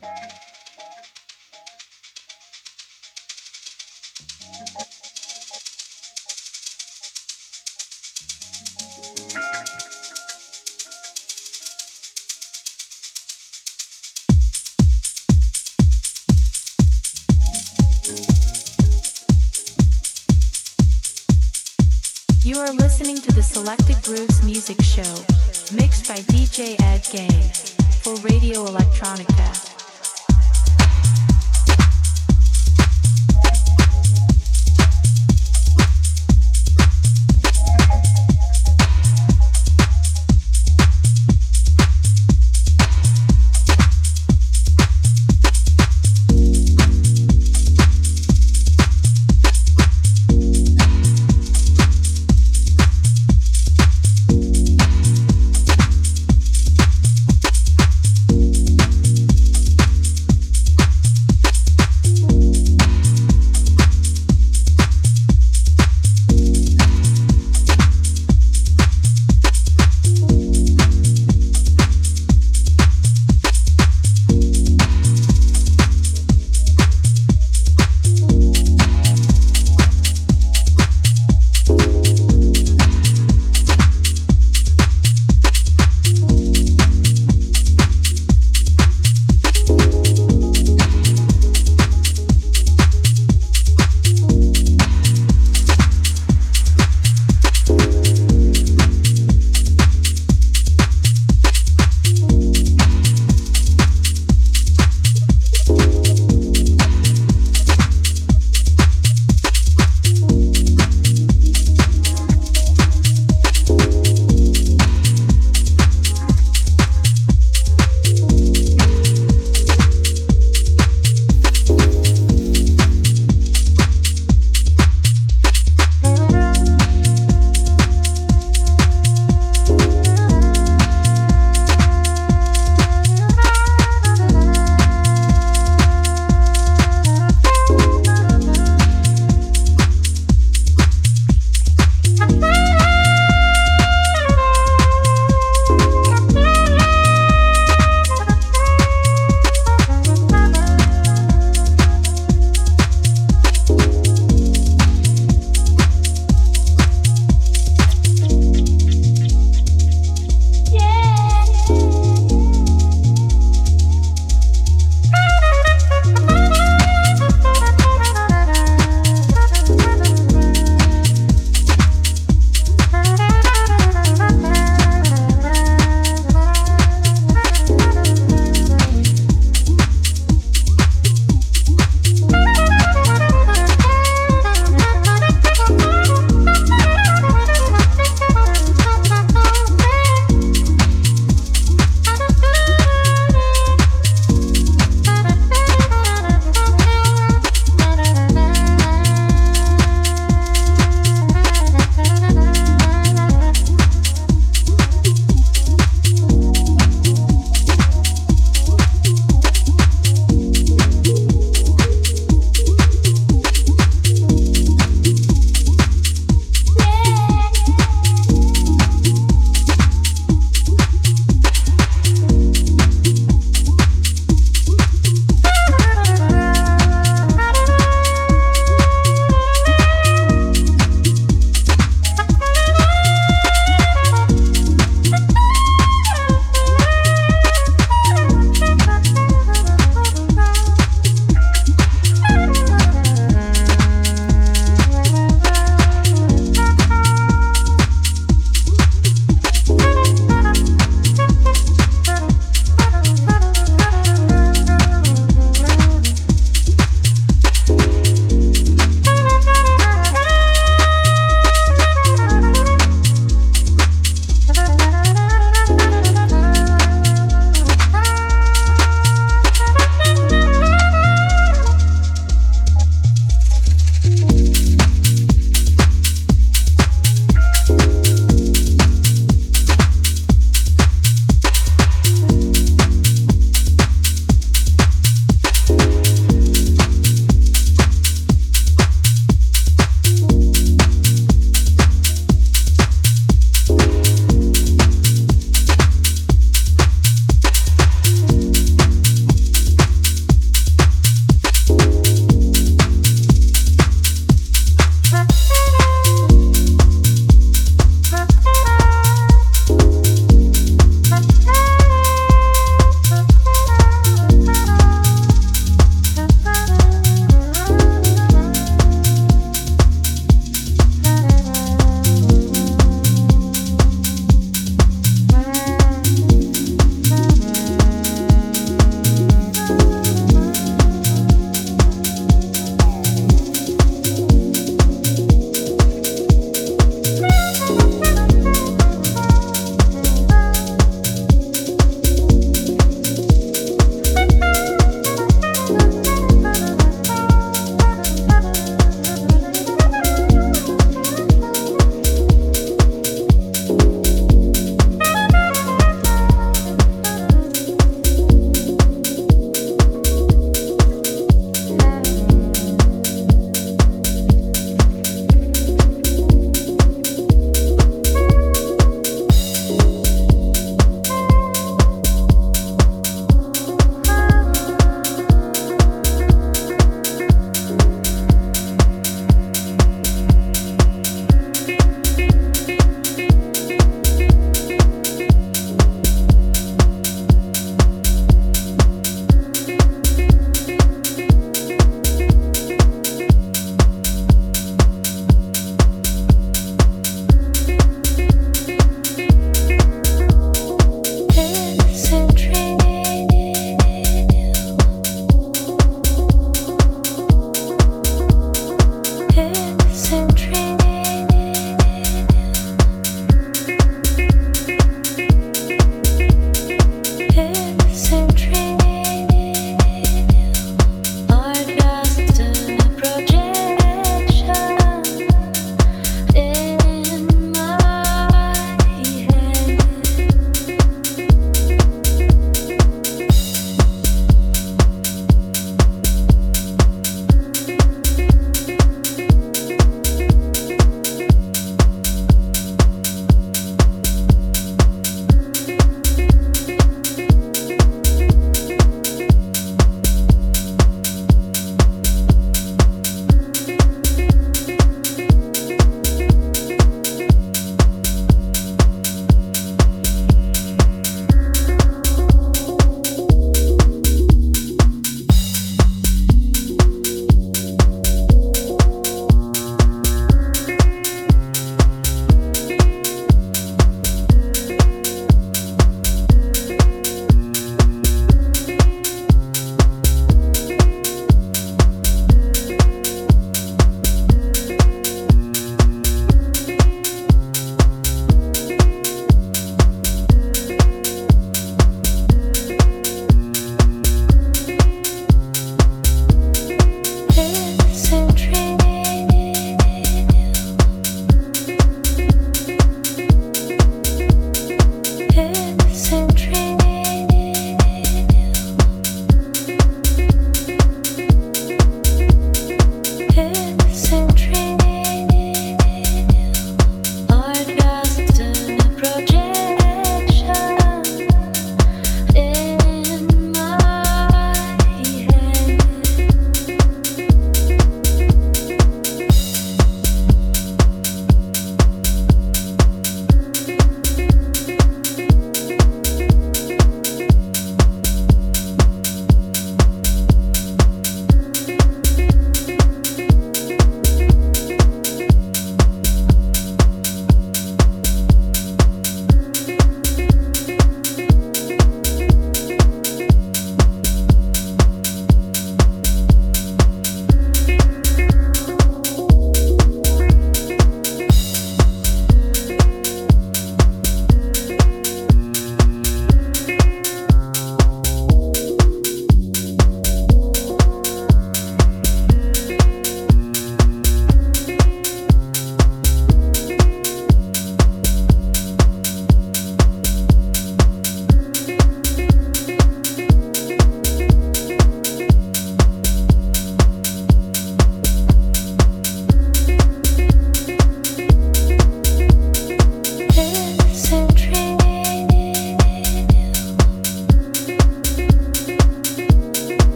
You are listening to the Selected Grooves Music Show, mixed by DJ Ed Gain, for Radio Electronica.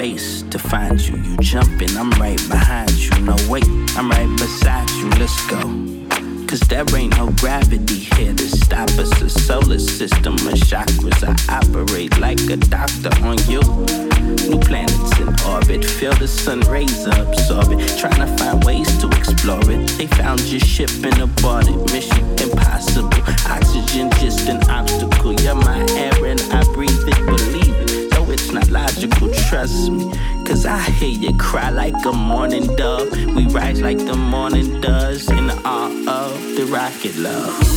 space to find you. You jumping, I'm right behind you. No, wait, I'm right beside you. Let's go. Cause there ain't no gravity here to stop us. The solar system of chakras. I operate like a doctor on you. New planets in orbit. Feel the sun rays absorb it. Trying to find ways to explore it. They found your ship in a aborted. Mission impossible. Oxygen just an obstacle. You're my air and I trust me. Cause I hear you cry like a mourning dove. We rise like the morning does in the awe of the rocket love.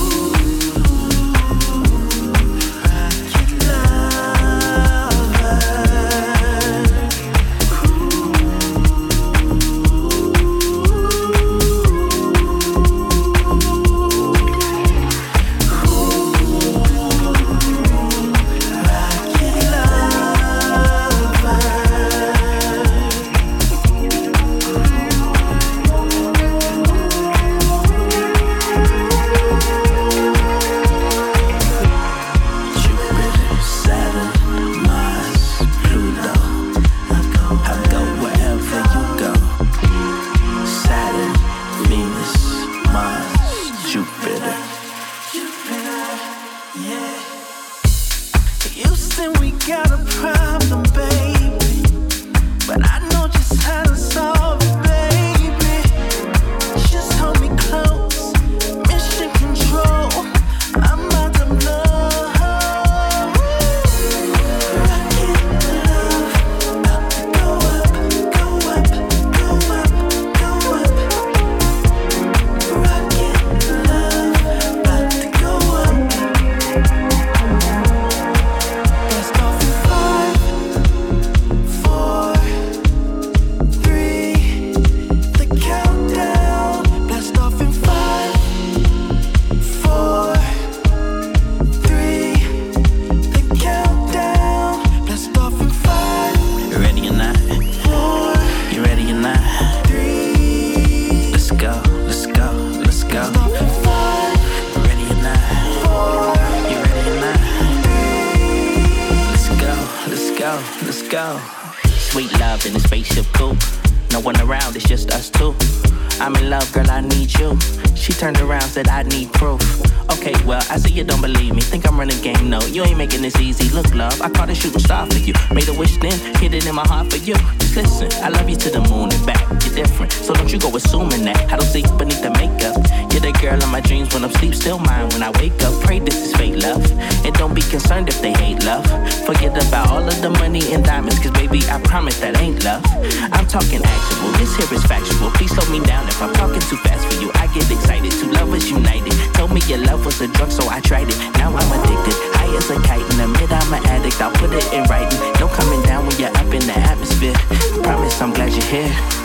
Said I need proof. Okay, well, I see you don't believe me. Think I'm running game? No, you ain't making this easy. Look, love, I caught a shooting star for you. Made a wish then, hid it in my heart for you. Just listen, I love you to the moon and back. You're different, so don't you go assuming that. I don't see beneath the makeup. You're the girl in my dreams when I'm sleep, still mine when I wake up. Pray this is fate, love. And don't be concerned if they hate love. Forget about all of the money and diamonds, promise that ain't love. I'm talking actual, this here is factual. Please slow me down if I'm talking too fast for you. I get excited, two lovers united. Told me your love was a drug, so I tried it. Now I'm addicted, high as a kite. And admit I'm an addict, I'll put it in writing. No coming down when you're up in the atmosphere. Promise I'm glad you're here.